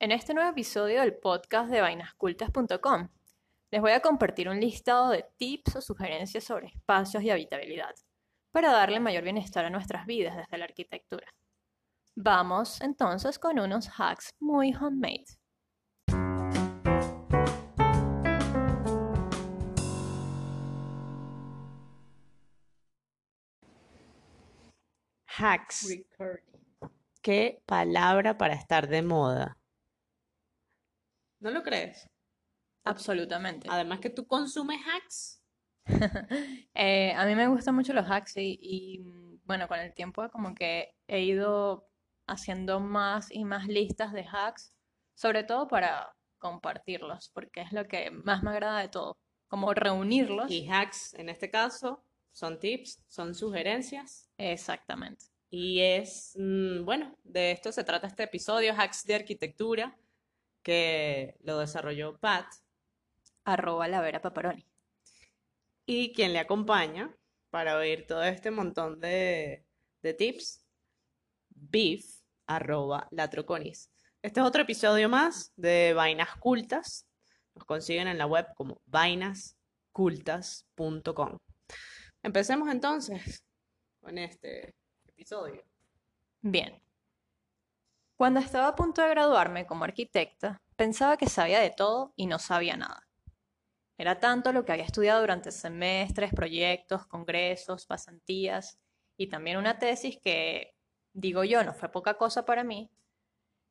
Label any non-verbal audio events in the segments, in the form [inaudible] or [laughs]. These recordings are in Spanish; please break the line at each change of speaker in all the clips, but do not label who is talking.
En este nuevo episodio del podcast de vainascultas.com les voy a compartir un listado de tips o sugerencias sobre espacios y habitabilidad para darle mayor bienestar a nuestras vidas desde la arquitectura. Vamos entonces con unos hacks muy homemade.
Hacks. Qué palabra para estar de moda. ¿No lo crees?
Absolutamente.
Además que tú consumes hacks. [laughs]
Eh, a mí me gustan mucho los hacks y, y, bueno, con el tiempo como que he ido haciendo más y más listas de hacks, sobre todo para compartirlos, porque es lo que más me agrada de todo, como reunirlos.
Y hacks, en este caso, son tips, son sugerencias.
Exactamente.
Y es, mm, bueno, de esto se trata este episodio, hacks de arquitectura, que lo desarrolló Pat.
Arroba la Vera Paparoni.
Y quien le acompaña para oír todo este montón de, de tips, Beef, arroba latroconis. Este es otro episodio más de Vainas Cultas. Nos consiguen en la web como vainascultas.com. Empecemos entonces con este episodio.
Bien. Cuando estaba a punto de graduarme como arquitecta, pensaba que sabía de todo y no sabía nada. Era tanto lo que había estudiado durante semestres, proyectos, congresos, pasantías y también una tesis que, digo yo, no fue poca cosa para mí,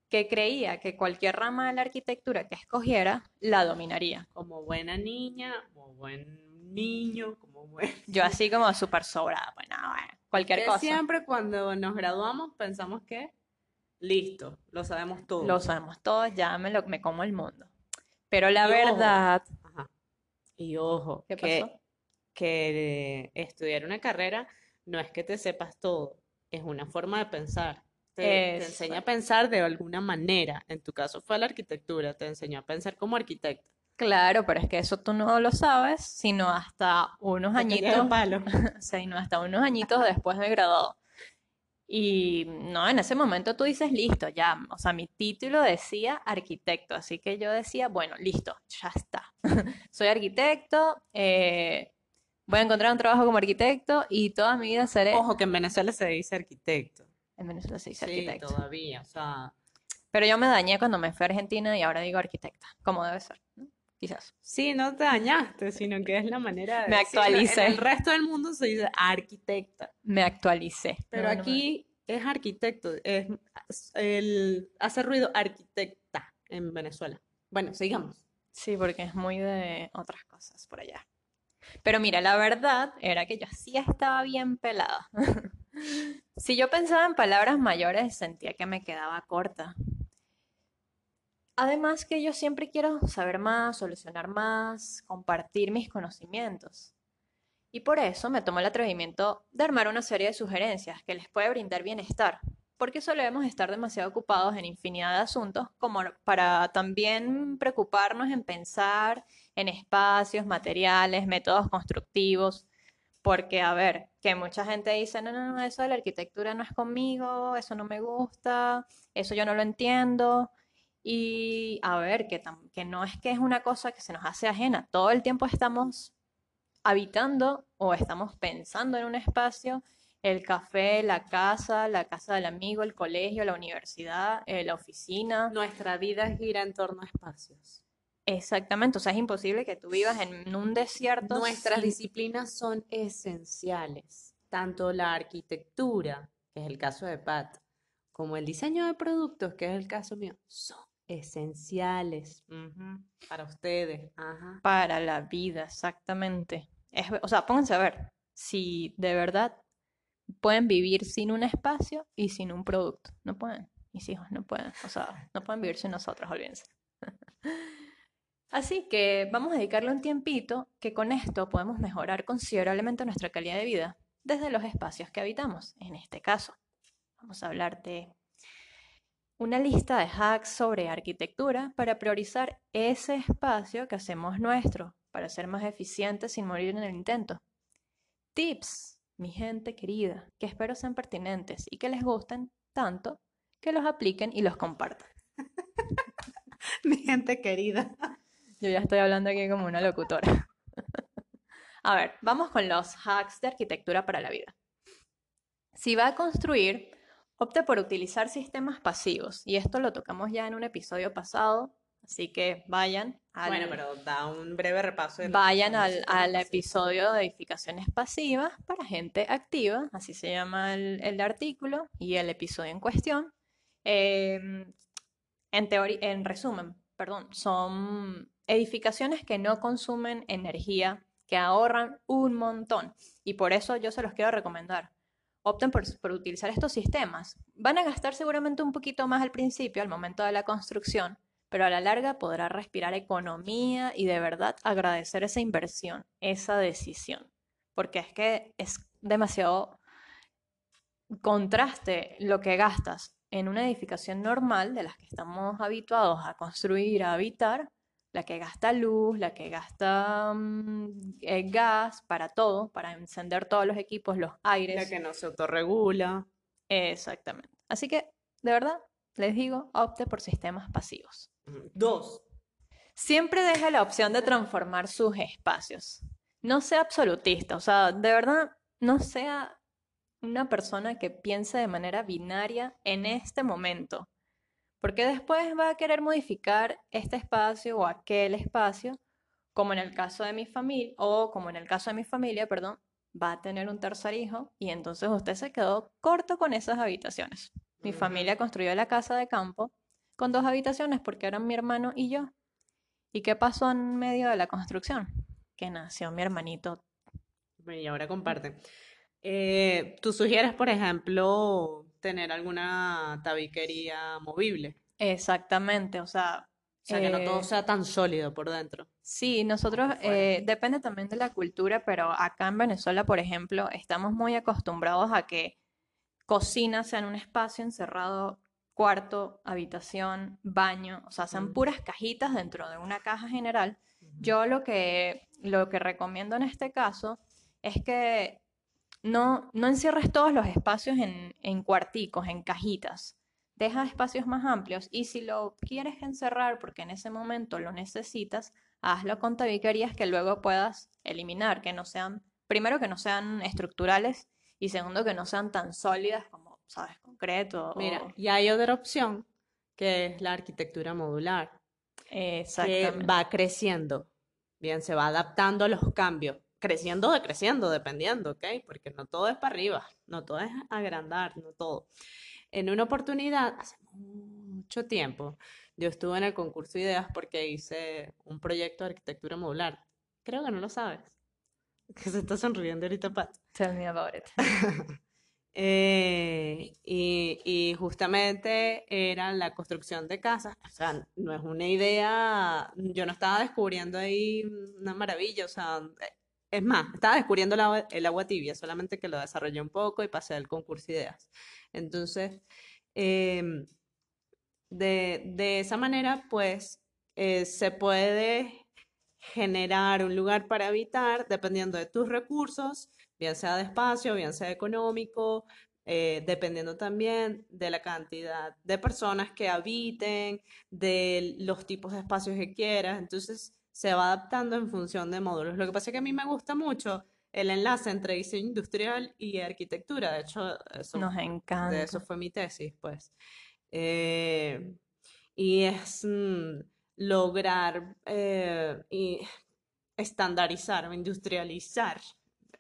que creía que cualquier rama de la arquitectura que escogiera la dominaría.
Como buena niña, como buen niño, como buen... [laughs]
Yo así como súper sobrada, bueno, bueno, cualquier
Que
cosa.
Siempre cuando nos graduamos pensamos que listo, lo sabemos todo.
Lo sabemos todos, ya me, lo, me como el mundo. Pero la
Y ojo,
verdad,
Ajá. Y ojo,
¿qué
que,
pasó?
que estudiar una carrera no es que te sepas todo, es una forma de pensar. Te, te enseña a pensar de alguna manera. En tu caso fue la arquitectura, te enseñó a pensar como arquitecta.
Claro, pero es que eso tú no lo sabes, sino hasta unos añitos,
palo.
o sea, y no hasta unos añitos después de graduado. Y no, en ese momento tú dices, listo, ya, o sea, mi título decía arquitecto, así que yo decía, bueno, listo, ya está. [laughs] Soy arquitecto, eh, voy a encontrar un trabajo como arquitecto y toda mi vida seré...
Ojo que en Venezuela se dice arquitecto.
En Venezuela se dice
Sí,
arquitecto.
todavía, o sea,
Pero yo me dañé cuando me fui a Argentina y ahora digo arquitecta, como debe ser, ¿no? Quizás.
sí, no te dañaste, sino que es la manera de [laughs]
Me
decirlo.
actualicé.
En el resto del mundo se dice arquitecta.
Me actualicé.
Pero
No, no me-
aquí es arquitecto, es el, hace ruido arquitecta en Venezuela. Bueno, sigamos.
Sí, porque es muy de otras cosas por allá. Pero mira, la verdad era que yo sí estaba bien pelada. [laughs] Si yo pensaba en palabras mayores, sentía que me quedaba corta. Además que yo siempre quiero saber más, solucionar más, compartir mis conocimientos. Y por eso me tomo el atrevimiento de armar una serie de sugerencias que les puede brindar bienestar, porque solemos estar demasiado ocupados en infinidad de asuntos como para también preocuparnos en pensar en espacios, materiales, métodos constructivos, porque a ver, que mucha gente dice, no, no, no, eso de la arquitectura no es conmigo, eso no me gusta, eso yo no lo entiendo. Y a ver, que, que no es que es una cosa que se nos hace ajena, todo el tiempo estamos habitando o estamos pensando en un espacio, el café, la casa, la casa del amigo, el colegio, la universidad, eh, la oficina.
Nuestra vida gira en torno a espacios.
Exactamente, o sea, es imposible que tú vivas en un desierto
Nuestras
sin-
disciplinas son esenciales, tanto la arquitectura, que es el caso de Pat, como el diseño de productos, que es el caso mío, son esenciales para ustedes. Ajá.
para la vida, exactamente. Es, o sea, pónganse a ver si de verdad pueden vivir sin un espacio y sin un producto. No pueden, mis hijos no pueden, o sea, no pueden vivir sin nosotros, olvídense. [laughs] Así que vamos a dedicarle un tiempito que con esto podemos mejorar considerablemente nuestra calidad de vida desde los espacios que habitamos. En este caso, vamos a hablar de una lista de hacks sobre arquitectura para priorizar ese espacio que hacemos nuestro, para ser más eficientes sin morir en el intento. Tips, mi gente querida, que espero sean pertinentes y que les gusten tanto que los apliquen y los compartan. [laughs]
Mi gente querida.
Yo ya estoy hablando aquí como una locutora. [laughs] A ver, vamos con los hacks de arquitectura para la vida. Si va a construir, opte por utilizar sistemas pasivos. Y esto lo tocamos ya en un episodio pasado, así que vayan al,
Bueno, pero da un breve repaso de
vayan al, al episodio de edificaciones pasivas para gente activa, así se llama el, el artículo y el episodio en cuestión. Em, en teoría, en resumen, perdón, son edificaciones que no consumen energía, que ahorran un montón. Y por eso yo se los quiero recomendar. Opten por, por utilizar estos sistemas. Van a gastar seguramente un poquito más al principio, al momento de la construcción, pero a la larga podrá respirar economía y de verdad agradecer esa inversión, esa decisión. Porque es que es demasiado contraste lo que gastas en una edificación normal de las que estamos habituados a construir, a habitar, la que gasta luz, la que gasta mm, eh, gas para todo, para encender todos los equipos, los
La
aires.
que no se autorregula.
Exactamente. Así que, de verdad, les digo, opte por sistemas pasivos.
Dos.
Siempre deje la opción de transformar sus espacios. No sea absolutista, o sea, de verdad, no sea una persona que piense de manera binaria en este momento, porque después va a querer modificar este espacio o aquel espacio, como en el caso de mi familia, o como en el caso de mi familia, perdón, va a tener un tercer hijo y entonces usted se quedó corto con esas habitaciones. Mi familia construyó la casa de campo con dos habitaciones porque eran mi hermano y yo. ¿Y qué pasó en medio de la construcción? Que nació mi hermanito.
Y ahora comparten. Eh, ¿tú sugieres, por ejemplo, tener alguna tabiquería movible?
Exactamente, o sea,
O sea, que no todo
eh,
sea tan sólido por dentro.
sí, nosotros, eh, depende también de la cultura, pero acá en Venezuela, por ejemplo, estamos muy acostumbrados a que cocina sea en un espacio encerrado, cuarto, habitación, baño, o sea, sean
Mm.
puras cajitas dentro de una caja general. Yo lo que, lo que recomiendo en este caso es que no, no encierres todos los espacios en, en cuarticos, en cajitas. Deja espacios más amplios y si lo quieres encerrar porque en ese momento lo necesitas, hazlo con tabiquerías que luego puedas eliminar, que no sean, primero que no sean estructurales y segundo que no sean tan sólidas como, sabes, concreto
Mira,
o...
y hay otra opción que es la arquitectura modular, que va creciendo, bien, se va adaptando a los cambios, creciendo o decreciendo, dependiendo, ¿ok? Porque no todo es para arriba, no todo es agrandar, no todo. En una oportunidad, hace mucho tiempo, yo estuve en el concurso de ideas porque hice un proyecto de arquitectura modular. Creo que no lo sabes. [laughs] Que se está sonriendo ahorita, Pat.
Tell me about it.
Eh, y, y justamente era la construcción de casas, o sea, no es una idea, yo no estaba descubriendo ahí una maravilla, o sea, es más, estaba descubriendo el agua, tibia, solamente que lo desarrollé un poco y pasé al concurso de ideas. Entonces, em, de, de esa manera, pues, eh, se puede generar un lugar para habitar dependiendo de tus recursos, bien sea de espacio, bien sea económico, eh, dependiendo también de la cantidad de personas que habiten, de los tipos de espacios que quieras. Entonces, se va adaptando en función de módulos. Lo que pasa es que a mí me gusta mucho el enlace entre diseño industrial y arquitectura. De hecho, eso
Nos
de
encanta.
eso fue mi tesis, pues. Eh, y es mm, lograr eh, y estandarizar o industrializar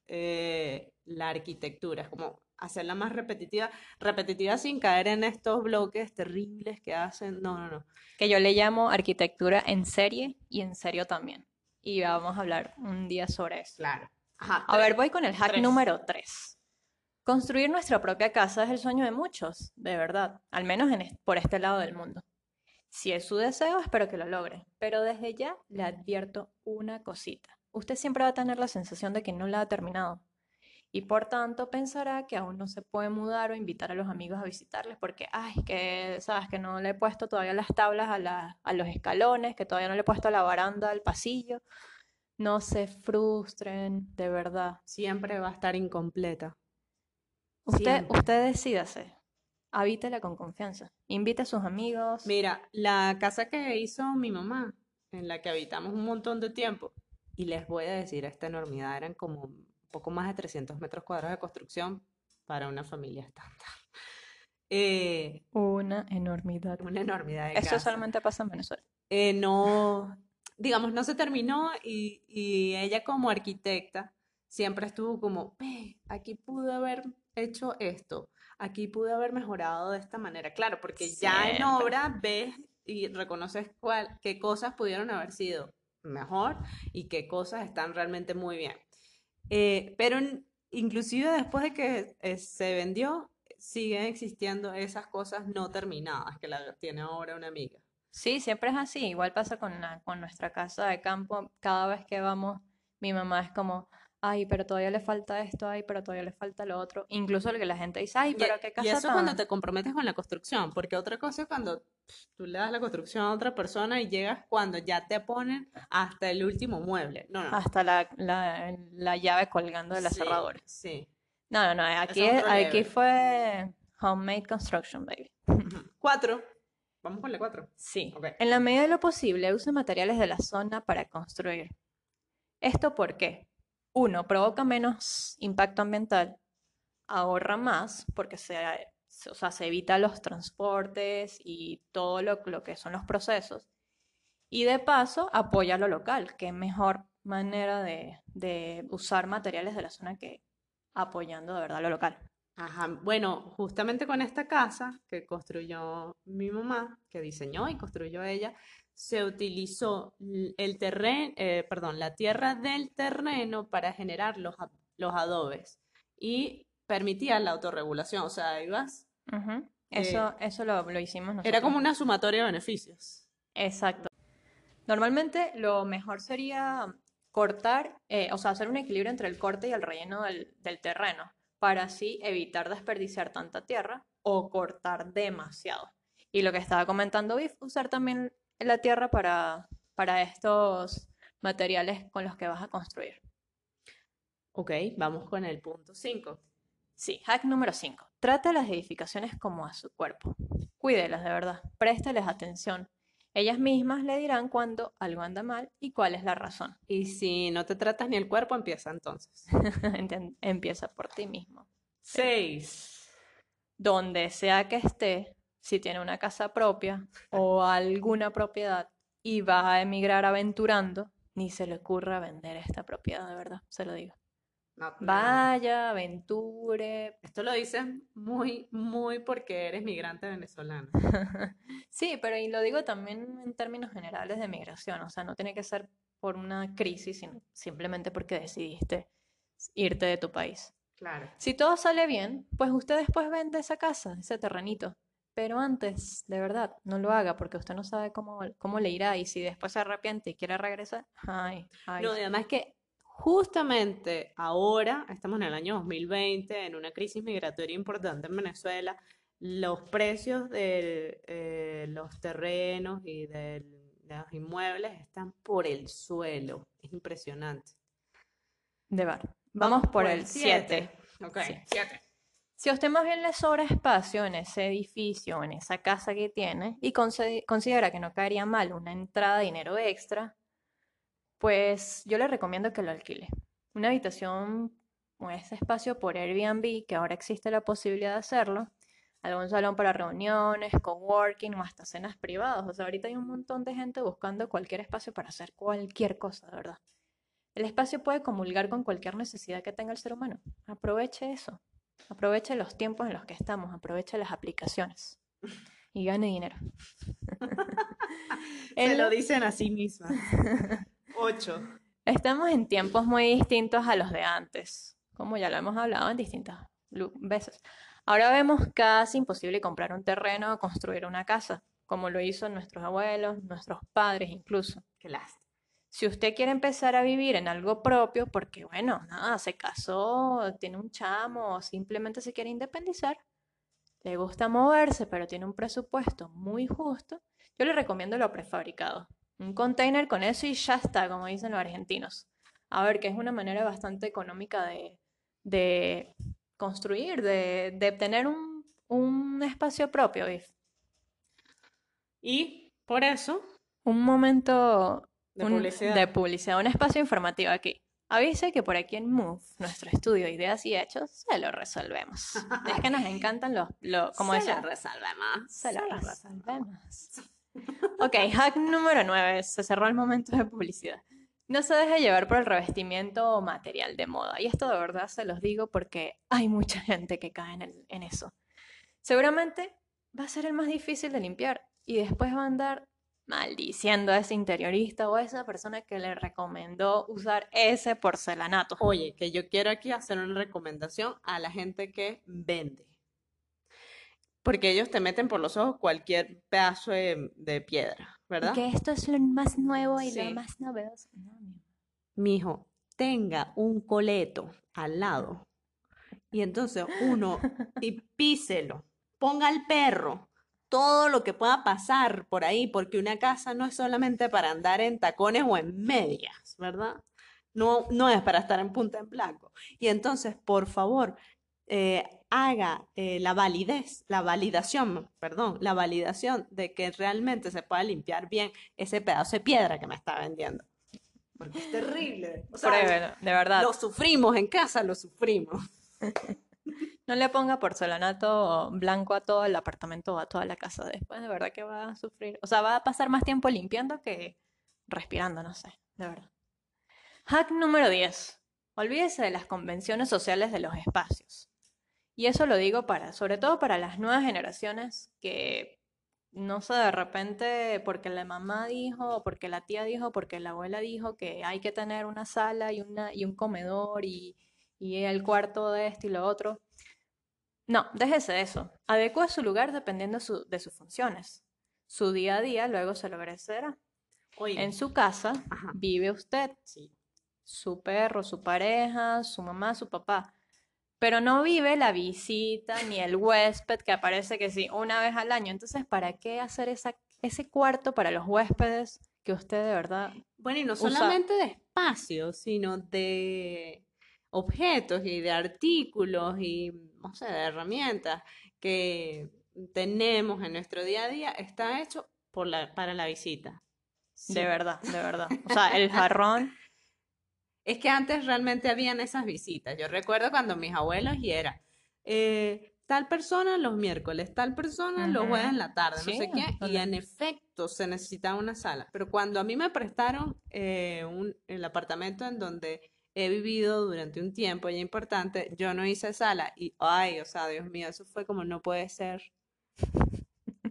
eh, la arquitectura. Es como hacerla más repetitiva, repetitiva sin caer en estos bloques terribles que hacen. No, no, no.
que yo le llamo arquitectura en serie y en serio también. Y vamos a hablar un día sobre eso.
Claro. Ajá,
A ver, voy con el hack
tres.
número 3. Construir nuestra propia casa es el sueño de muchos, de verdad, al menos en est- por este lado del mundo. Si es su deseo, espero que lo logre, pero desde ya le advierto una cosita. Usted siempre va a tener la sensación de que no la ha terminado y por tanto pensará que aún no se puede mudar o invitar a los amigos a visitarles porque, ay, que sabes que no le he puesto todavía las tablas a, la- a los escalones, que todavía no le he puesto la baranda al pasillo. No se frustren, de verdad.
Siempre va a estar incompleta.
Usted,
Siempre.
usted decídase. habítela con confianza. Invita a sus amigos.
Mira, la casa que hizo mi mamá, en la que habitamos un montón de tiempo, y les voy a decir esta enormidad, eran como poco más de 300 metros cuadrados de construcción para una familia estándar. [laughs] Eh,
Una enormidad.
una enormidad de
Eso
casa.
solamente pasa en Venezuela.
Eh, no, digamos, no se terminó y, y ella como arquitecta siempre estuvo como, aquí pude haber hecho esto, aquí pude haber mejorado de esta manera. Claro, porque ya en obra ves y reconoces cuál, qué cosas pudieron haber sido mejor y qué cosas están realmente muy bien. Eh, pero inclusive después de que eh, se vendió, siguen existiendo esas cosas no terminadas que la tiene ahora una amiga.
Sí, siempre es así. Igual pasa con, la- con nuestra casa de campo. Cada vez que vamos, mi mamá es como, ay, pero todavía le falta esto, ay, pero todavía le falta lo otro. Incluso lo que la gente dice, ay,
Y,
pero qué
y
casa
eso cuando te comprometes con la construcción, porque otra cosa es cuando tú le das la construcción a otra persona y llegas cuando ya te ponen hasta el último mueble. No, no.
Hasta la, la, la llave colgando de la
Sí,
cerradura.
sí.
No, no, no. Aquí,
es
aquí fue homemade construction, baby.
Cuatro. Vamos con la cuatro.
Sí. En la medida de lo posible, usa materiales de la zona para construir. ¿Esto por qué? Uno, provoca menos impacto ambiental, ahorra más porque se, o sea, se evita los transportes y todo lo, que son los procesos. Y de paso, apoya lo local, que mejor manera de, de usar materiales de la zona que apoyando de verdad lo local.
Ajá. Bueno, justamente con esta casa que construyó mi mamá, que diseñó y construyó ella, se utilizó el terreno, perdón, la tierra del terreno para generar los, los adobes y permitía la autorregulación. O sea, ibas. Eh,
Eso, eso lo, lo hicimos
era
nosotros.
como una sumatoria de beneficios.
Exacto. Normalmente lo mejor sería cortar, eh, o sea, hacer un equilibrio entre el corte y el relleno del, del terreno, para así evitar desperdiciar tanta tierra o cortar demasiado. Y lo que estaba comentando Biff, usar también la tierra para, para estos materiales con los que vas a construir.
Ok, vamos con el punto 5.
Sí, hack número 5. Trata las edificaciones como a su cuerpo. Cuídelas de verdad, présteles atención. Ellas mismas le dirán cuando algo anda mal y cuál es la razón.
Y si no te tratas ni el cuerpo, empieza entonces. [laughs]
Empieza por ti mismo.
6.
Donde sea que esté, si tiene una casa propia o alguna propiedad y va a emigrar aventurando, ni se le ocurra vender esta propiedad, de verdad, se lo digo.
No, no, no.
Vaya, aventure.
Esto lo dices muy, muy porque eres migrante venezolano. [laughs]
Sí, pero y lo digo también en términos generales de migración, o sea, no tiene que ser por una crisis, sino simplemente porque decidiste irte de tu país.
Claro.
Si todo sale bien, pues usted después vende esa casa, ese terrenito. Pero antes, de verdad, no lo haga porque usted no sabe cómo, cómo le irá y si después se arrepiente y quiere regresar, ay, ay.
No, y además que justamente ahora, estamos en el año 2020, en una crisis migratoria importante en Venezuela, los precios de eh, los terrenos y de los inmuebles están por el suelo. Es impresionante.
De verdad. Vamos por el
siete.
7.
Ok,
Sí.
7.
Si a usted más bien le sobra espacio en ese edificio, en esa casa que tiene, y considera que no caería mal una entrada de dinero extra, pues yo le recomiendo que lo alquile. Una habitación o ese espacio por Airbnb, que ahora existe la posibilidad de hacerlo, algún salón para reuniones, coworking o hasta cenas privadas. O sea, ahorita hay un montón de gente buscando cualquier espacio para hacer cualquier cosa, de verdad. El espacio puede comulgar con cualquier necesidad que tenga el ser humano. Aproveche eso. Aproveche los tiempos en los que estamos, aproveche las aplicaciones y gane dinero. [laughs]
Se lo dicen a sí misma. 8. [laughs]
Estamos en tiempos muy distintos a los de antes, como ya lo hemos hablado en distintas veces. Ahora vemos casi imposible comprar un terreno o construir una casa, como lo hizo nuestros abuelos, nuestros padres incluso.
Qué lástima.
Si usted quiere empezar a vivir en algo propio, porque bueno, nada, se casó, tiene un chamo simplemente se quiere independizar, le gusta moverse, pero tiene un presupuesto muy justo, yo le recomiendo lo prefabricado. Un container con eso y ya está, como dicen los argentinos. A ver, que es una manera bastante económica de, de construir, de, de tener un, un espacio propio.
Y por eso,
Un momento
de
un-
publicidad.
de publicidad, un espacio informativo aquí. Avise que por aquí en Move, nuestro estudio de ideas y hechos, se lo resolvemos. Es que nos encantan los, lo- como
Se
decía,
lo resolvemos.
se lo
se lo
resolvemos. Ok, hack número 9. Se cerró el momento de publicidad. No se deje llevar por el revestimiento o material de moda. Y esto de verdad se los digo porque hay mucha gente que cae en, el- en eso. Seguramente va a ser el más difícil de limpiar y después va a andar maldiciendo a ese interiorista o a esa persona que le recomendó usar ese porcelanato.
Oye, que yo quiero aquí hacer una recomendación a la gente que vende. Porque ellos te meten por los ojos cualquier pedazo de, de piedra, ¿verdad?
Que esto es lo más nuevo y
Sí.
lo más novedoso. No, mi.
Mijo, tenga un coleto al lado. Y entonces uno, [laughs] y píselo, ponga al perro, todo lo que pueda pasar por ahí, porque una casa no es solamente para andar en tacones o en medias, ¿verdad? No, no es para estar en punta en blanco. Y entonces, por favor, eh, haga eh, la validez, la validación, perdón, la validación de que realmente se pueda limpiar bien ese pedazo de piedra que me está vendiendo. Porque es terrible. O sea,
de verdad.
lo sufrimos en casa, lo sufrimos. [laughs]
No le ponga porcelanato blanco a todo el apartamento o a toda la casa. Después, de verdad que va a sufrir. O sea, va a pasar más tiempo limpiando que respirando, no sé, de verdad. Hack número 10. Olvídese de las convenciones sociales de los espacios. Y eso lo digo para, sobre todo para las nuevas generaciones que, no sé, de repente, porque la mamá dijo, porque la tía dijo, porque la abuela dijo que hay que tener una sala y, una, y un comedor y, y el cuarto de esto y lo otro. No, déjese eso. Adecue su lugar dependiendo su- de sus funciones. Su día a día luego se lo agradecerá.
Oye,
En su casa
Ajá.
vive usted,
sí.
su perro, su pareja, su mamá, su papá. Pero no vive la visita ni el huésped que aparece que sí, una vez al año. Entonces, ¿para qué hacer esa, ese cuarto para los huéspedes que usted de verdad...
Bueno, y no
Usa-
solamente de espacio, sino de objetos y de artículos y, no sé, de herramientas que tenemos en nuestro día a día, está hecho por la, para la visita. Sí.
De verdad, de verdad. [laughs] O sea, el jarrón...
Es que antes realmente habían esas visitas. Yo recuerdo cuando mis abuelos y era eh, tal persona los miércoles, tal persona los jueves en la tarde, no sé qué, y en efecto se necesitaba una sala. Pero cuando a mí me prestaron eh, un, el apartamento en donde he vivido durante un tiempo ya importante, yo no hice sala y, ay, o sea, Dios mío, eso fue como no puede ser.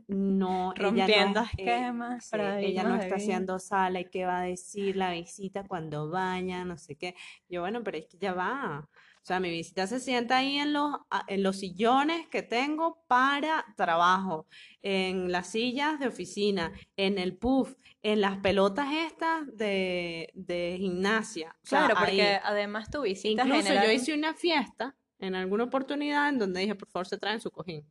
No,
Rompiendo
eh,
esquemas,
ella no
de
está haciendo sala y qué va a decir la visita cuando vaya, no sé qué. Yo, bueno, pero es que ya va. O sea, mi visita se sienta ahí en los, a- en los sillones que tengo para trabajo, en las sillas de oficina, en el puff, en las pelotas estas de, de gimnasia. O sea,
Claro, porque
ahí.
además tu visita
Incluso yo
general-
hice una fiesta en alguna oportunidad en donde dije, por favor, se traen su cojín.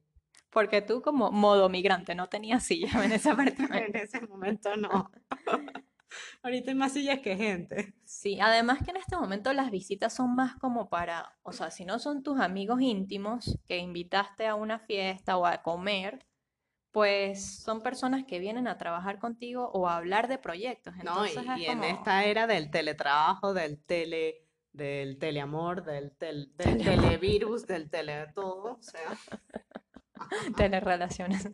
Porque tú como modo migrante no tenías silla en ese [laughs] apartamento.
En ese momento no. [laughs] [laughs] Ahorita hay más sillas que gente.
Sí, además que en este momento las visitas son más como para, o sea, si no son tus amigos íntimos que invitaste a una fiesta o a comer, pues son personas que vienen a trabajar contigo o a hablar de proyectos.
No, y, y en esta era del teletrabajo, del tele, del teleamor, del, tel- del televirus, del tele todo, o sea, [laughs]
telerrelaciones.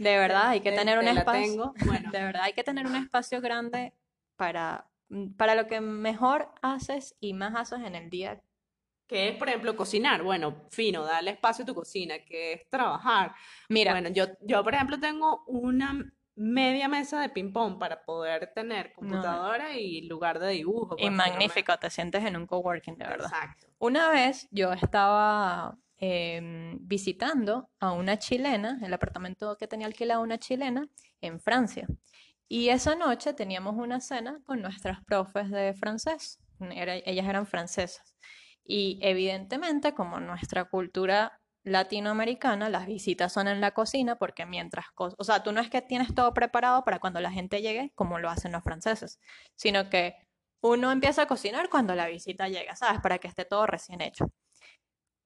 De verdad, hay que
te-
tener un
te
espacio. [laughs]
Bueno,
De verdad, hay que tener un espacio grande para, para lo que mejor haces y más haces en el día.
que es, por ejemplo, cocinar. Bueno, fino, darle espacio a tu cocina, que es trabajar.
Mira,
Bueno, yo, yo, por ejemplo, tengo una media mesa de ping-pong para poder tener computadora y lugar de dibujo.
y
pues,
magnífico, te sientes en un coworking, de verdad.
Exacto.
Una vez yo estaba em, visitando a una chilena, el apartamento que tenía alquilado una chilena en Francia. Y esa noche teníamos una cena con nuestras profes de francés. Ellas eran francesas. Y evidentemente, como nuestra cultura latinoamericana, las visitas son en la cocina porque mientras, o sea, tú no es que tienes todo preparado para cuando la gente llegue, como lo hacen los franceses, sino que uno empieza a cocinar cuando la visita llega, ¿sabes? Para que esté todo recién hecho.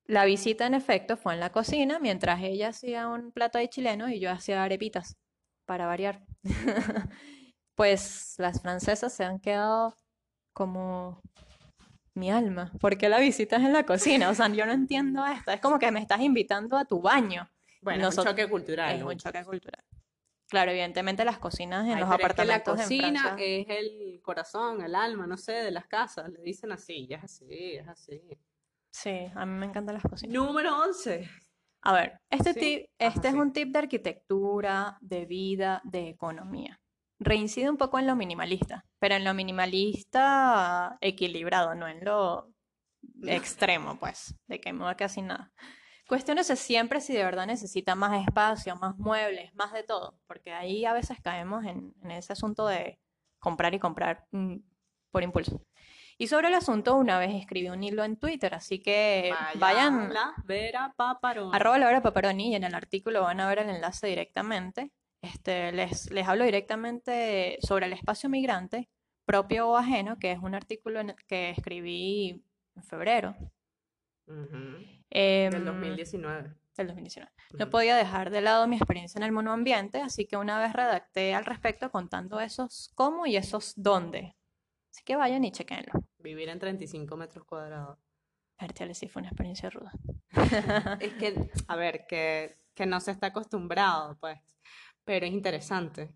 La visita, en efecto, fue en la cocina, mientras ella hacía un plato de chileno y yo hacía arepitas, para variar. [laughs] Pues las francesas se han quedado como mi alma. ¿Por qué la visitas en la cocina? O sea, yo no entiendo esto. Es como que me estás invitando a tu baño.
Bueno, es un
Nosotros-
choque cultural.
Es
¿no?
un choque cultural. Claro, evidentemente las cocinas en
Ay,
los
pero es que
apartamentos
la cocina es el corazón, el alma, no sé, de las casas. Le dicen así, ya es así, es así.
Sí, a mí me encantan las cocinas.
Número 11.
A ver, este
Sí,
tip,
ajá,
este es
sí.
un tip de arquitectura, de vida, de economía. Reincide un poco en lo minimalista, pero en lo minimalista equilibrado, no en lo [laughs] extremo, pues, de que no casi nada. Cuestiónese siempre si de verdad necesita más espacio, más muebles, más de todo, porque ahí a veces caemos en, en ese asunto de comprar y comprar mm, por impulso. Y sobre el asunto, una vez escribí un hilo en Twitter, así que vayan
la Vera.
Arroba Laura Paparoni y en el artículo van a ver el enlace directamente. Este, les, les hablo directamente sobre el espacio migrante, propio o ajeno, que es un artículo en que escribí en febrero em,
Del 2019.
del 2019. No podía dejar de lado mi experiencia en el monoambiente, así que una vez redacté al respecto contando esos cómo y esos dónde. Así que vayan y chequenlo.
Vivir en 35 metros cuadrados.
Bertiale, sí fue una experiencia ruda. [laughs]
Es que, a ver, que, que no se está acostumbrado, pues. Pero es interesante.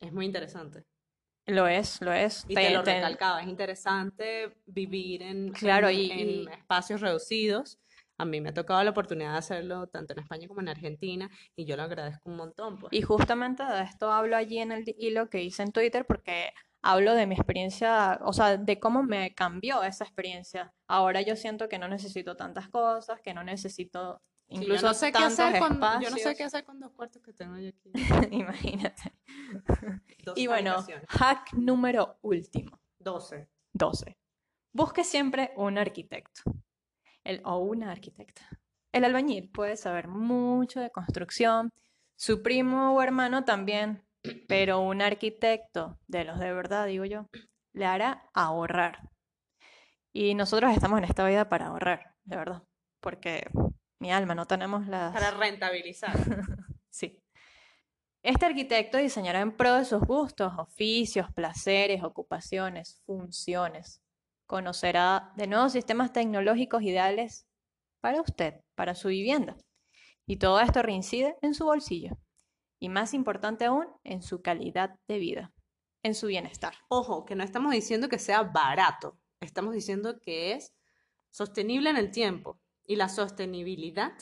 Es muy interesante.
Lo es, lo es.
Y
Te-
te lo
te-
recalcaba, es interesante vivir en,
Claro,
en-
y-
en espacios reducidos. A mí me ha tocado la oportunidad de hacerlo tanto en España como en Argentina y yo lo agradezco un montón, pues.
Y justamente de esto hablo allí en el hilo que hice en Twitter porque hablo de mi experiencia, o sea, de cómo me cambió esa experiencia. Ahora yo siento que no necesito tantas cosas, que no necesito
Sí, yo
incluso
no sé qué
tantos
hacer con, yo no sé qué hacer con dos cuartos que tengo yo aquí. [laughs]
Imagínate.
Dos
Y bueno, hack número último,
12.
12. Busque siempre un arquitecto el, o una arquitecta. El albañil puede saber mucho de construcción, su primo o hermano también, pero un arquitecto, de los de verdad, digo yo, le hará ahorrar. Y nosotros estamos en esta vida para ahorrar, de verdad, porque mi alma no tenemos las...
Para rentabilizar. [laughs]
Sí. Este arquitecto diseñará en pro de sus gustos, oficios, placeres, ocupaciones, funciones. Conocerá de nuevos sistemas tecnológicos ideales para usted, para su vivienda. Y todo esto reincide en su bolsillo. Y más importante aún, en su calidad de vida, en su bienestar.
Ojo, que no estamos diciendo que sea barato, estamos diciendo que es sostenible en el tiempo. Y la sostenibilidad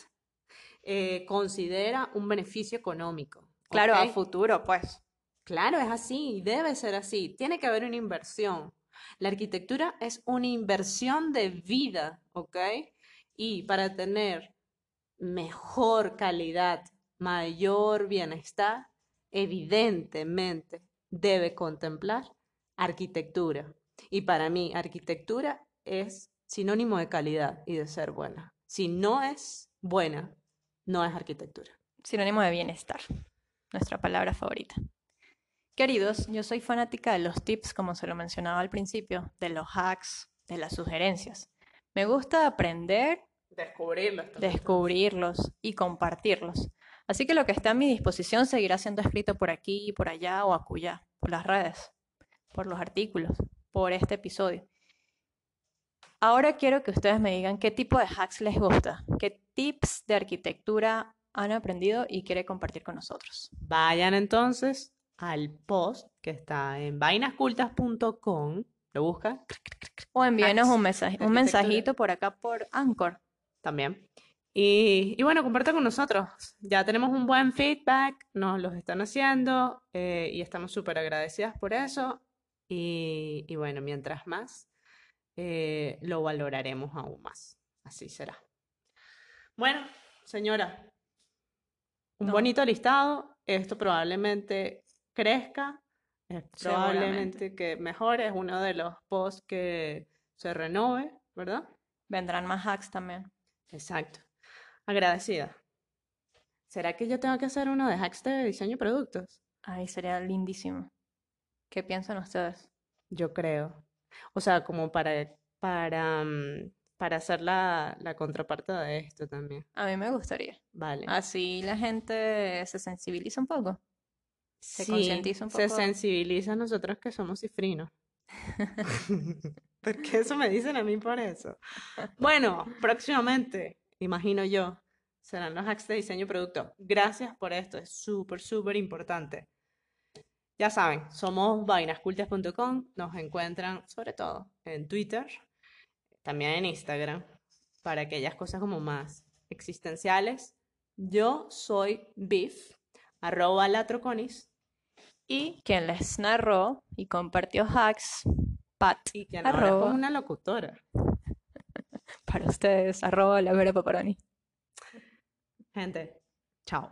eh, considera un beneficio económico.
Claro, a futuro, pues.
Claro, es así, debe ser así. Tiene que haber una inversión. La arquitectura es una inversión de vida, ¿ok? Y para tener mejor calidad, mayor bienestar, evidentemente debe contemplar arquitectura. Y para mí, arquitectura es sinónimo de calidad y de ser buena. Si no es buena, no es arquitectura.
Sinónimo de bienestar, nuestra palabra favorita. Queridos, yo soy fanática de los tips, como se lo mencionaba al principio, de los hacks, de las sugerencias. Me gusta aprender,
Descubrirlo.
descubrirlos y compartirlos. Así que lo que está a mi disposición seguirá siendo escrito por aquí, por allá o acullá, por las redes, por los artículos, por este episodio. Ahora quiero que ustedes me digan qué tipo de hacks les gusta, qué tips de arquitectura han aprendido y quieren compartir con nosotros.
Vayan entonces al post que está en vainascultas.com, lo buscan
O envíenos
Hacks
un mensaje, un mensajito por acá por Anchor.
también. Y, y bueno, compartan con nosotros. Ya tenemos un buen feedback, nos los están haciendo eh, y estamos súper agradecidas por eso. Y, y bueno, mientras más, eh, lo valoraremos aún más. Así será. Bueno, señora, un
No.
bonito listado. Esto probablemente crezca. eh, probablemente que mejore. Es uno de los posts que se renove, ¿verdad?
Vendrán más hacks también.
Exacto. Agradecida. ¿Será que yo tengo que hacer uno de hacks de diseño de productos?
Ay, sería lindísimo. ¿Qué piensan ustedes?
Yo creo. O sea, como para, para mm, para hacer la, la contraparte de esto también.
A mí me gustaría.
Vale.
Así la gente se sensibiliza un poco. Se
Sí,
concientiza un
se
poco.
sensibiliza a nosotros que somos cifrinos. [laughs] [laughs] Porque eso me dicen a mí por eso. Bueno, próximamente, imagino yo, serán los hacks de diseño producto. Gracias por esto, es súper, súper importante. Ya saben, somos vainascultas.com, nos encuentran sobre todo en Twitter, también en Instagram, para aquellas cosas como más existenciales. Yo soy Biff, arroba latroconis,
Y quien les narró y compartió hacks, Pat,
y que ahora es
arroba,
como una locutora
para ustedes, arroba la Vera Paparoni.
Gente, chao.